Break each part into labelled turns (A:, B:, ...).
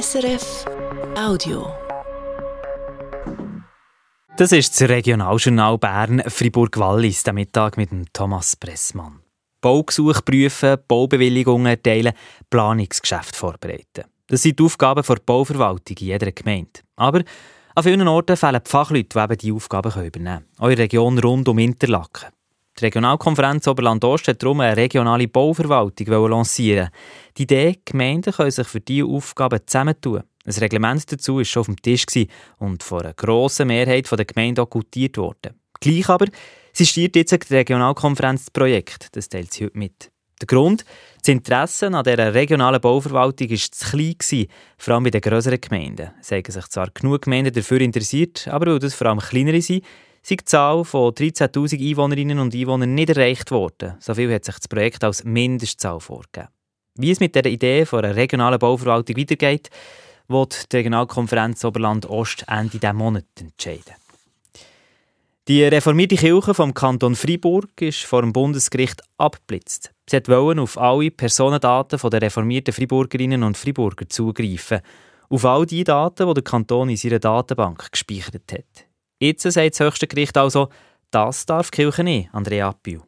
A: SRF Audio.
B: Das ist das Regionaljournal Bern Fribourg-Wallis, der Mittag mit Thomas Pressmann. Baugesuche prüfen, Baubewilligungen erteilen, Planungsgeschäfte vorbereiten. Das sind die Aufgaben der Bauverwaltung in jeder Gemeinde. Aber an vielen Orten fehlen die Fachleute, die eben diese Aufgaben übernehmen können. Der Region rund um Interlaken. Die Regionalkonferenz Oberland-Ost hat darum eine regionale Bauverwaltung lancieren. Die Idee, Gemeinden können sich für diese Aufgaben zusammentun. Ein Reglement dazu war schon auf dem Tisch und von einer grossen Mehrheit der Gemeinden auch worden. Gleich aber, sie stiert jetzt die Regionalkonferenz das Projekt. Das teilt sie heute mit. Der Grund, das Interesse an dieser regionalen Bauverwaltung war zu klein, vor allem bei den grösseren Gemeinden. Es haben sich zwar genug Gemeinden dafür interessiert, aber weil das vor allem kleinere sind, sind die Zahl von 13.000 Einwohnerinnen und Einwohnern nicht erreicht worden. So viel hat sich das Projekt als Mindestzahl vorgegeben. Wie es mit der Idee von einer regionalen Bauverwaltung weitergeht, wird die Regionalkonferenz Oberland-Ost Ende dieses Monat entscheiden. Die reformierte Kirche vom Kanton Freiburg ist vor dem Bundesgericht abgeblitzt. Sie wollte auf alle Personendaten der reformierten Freiburgerinnen und Freiburger zugreifen. Auf all die Daten, die der Kanton in seiner Datenbank gespeichert hat. Jetzt sagt das höchste Gericht also, das darf die Kirche nicht, Andrea Appiu.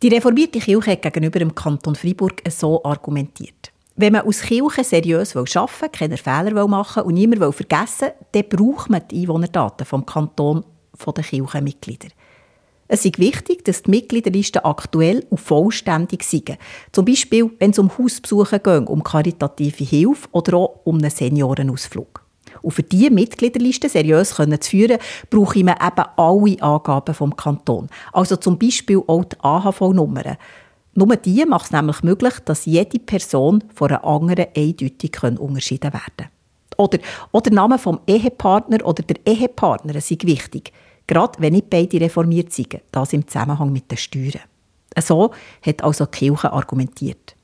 C: Die reformierte Kirche hat gegenüber dem Kanton Freiburg so argumentiert. Wenn man als Kirche seriös arbeiten will, keine Fehler machen und niemand vergessen will, dann braucht man die Einwohnerdaten vom Kanton der Kirchenmitglieder. Es ist wichtig, dass die Mitgliederlisten aktuell und vollständig sind. Zum Beispiel, wenn es um Hausbesuche geht, um karitative Hilfe oder auch um einen Seniorenausflug. Und für diese Mitgliederliste seriös zu führen, brauche ich eben alle Angaben vom Kanton. Also zum Beispiel auch die AHV-Nummern. Nur die macht es nämlich möglich, dass jede Person von einer anderen eindeutig unterschieden werden kann. Oder, oder der Name vom Ehepartner oder der Ehepartner sind wichtig. Gerade wenn nicht beide reformiert sind. Das im Zusammenhang mit den Steuern. So hat also die Kirche argumentiert.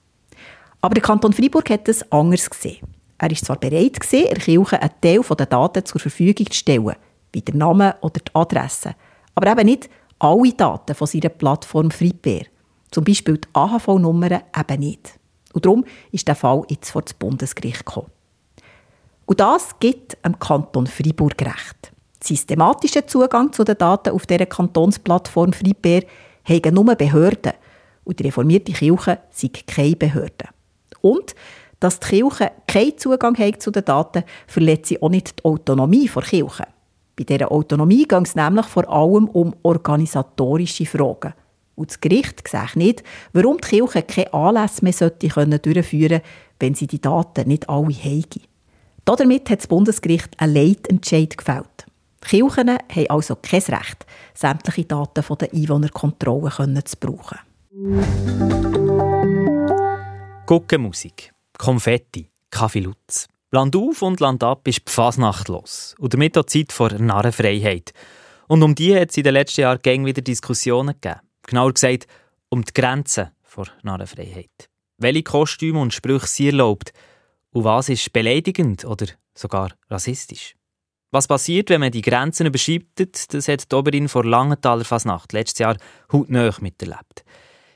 C: Aber der Kanton Freiburg hat es anders gesehen. Er war zwar bereit, gewesen, der Kirche einen Teil der Daten zur Verfügung zu stellen, wie der Name oder die Adresse, aber eben nicht alle Daten von seiner Plattform FreePair. Zum Beispiel die AHV-Nummern eben nicht. Und darum ist der Fall jetzt vor das Bundesgericht gekommen. Und das gibt dem Kanton Freiburg recht. Systematischen Zugang zu den Daten auf dieser Kantonsplattform FreePair haben nur Behörden. Und die reformierte Kirche sind keine Behörde. Und dass die Kirche keinen Zugang hat zu den Daten, verletzt sie auch nicht die Autonomie der Kirche. Bei dieser Autonomie geht es nämlich vor allem um organisatorische Fragen. Und das Gericht sieht nicht, warum die Kirche keine Anlässe mehr sollte, wenn sie die Daten nicht alle haben. Damit hat das Bundesgericht einen Leitentscheid gefällt. Die Kirchen haben also kein Recht, sämtliche Daten der Einwohnerkontrolle zu brauchen.
B: Guckenmusik. Konfetti, Kaffee Lutz. Land auf und Land ab ist Fasnacht los. Und damit auch Zeit vor Narrenfreiheit. Und um die hat es in den letzten Jahren gäng wieder Diskussionen gegeben. Genauer gesagt, um die Grenzen der Narrenfreiheit. Welche Kostüme und Sprüche sie erlaubt und was ist beleidigend oder sogar rassistisch. Was passiert, wenn man die Grenzen überschreitet, das hat die Oberin vor Langenthaler Fasnacht letztes Jahr hautnah miterlebt.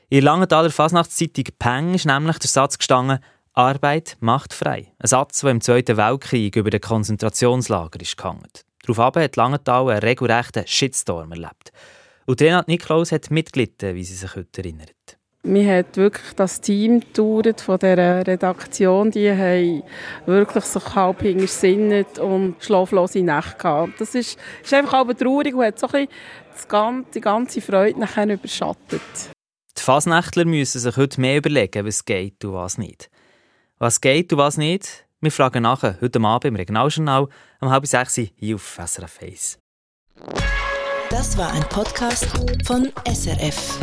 B: In Langenthaler Fasnachtszeitung Peng ist nämlich der Satz gestanden, Arbeit macht frei. Ein Satz, der im Zweiten Weltkrieg über den Konzentrationslager ist gehangen. Daraufhin hat Langenthal einen regelrechten Shitstorm erlebt. Und Renat Niklaus hat mitgelitten, wie sie sich heute erinnert.
D: Mir hat wirklich das Team gedauert von dieser Redaktion, die haben wirklich sich halb hingersinnet und schlaflose Nächte gehabt. Das ist, ist einfach aber traurig und hat so ein bisschen die ganze Freude nachher überschattet.
B: Die Fasnächtler müssen sich heute mehr überlegen, was geht und was nicht. Was geht und was nicht? Wir fragen nachher heute Abend im Regionaljournal um halb sechs hier auf SRF 1.
A: Das war ein Podcast von SRF.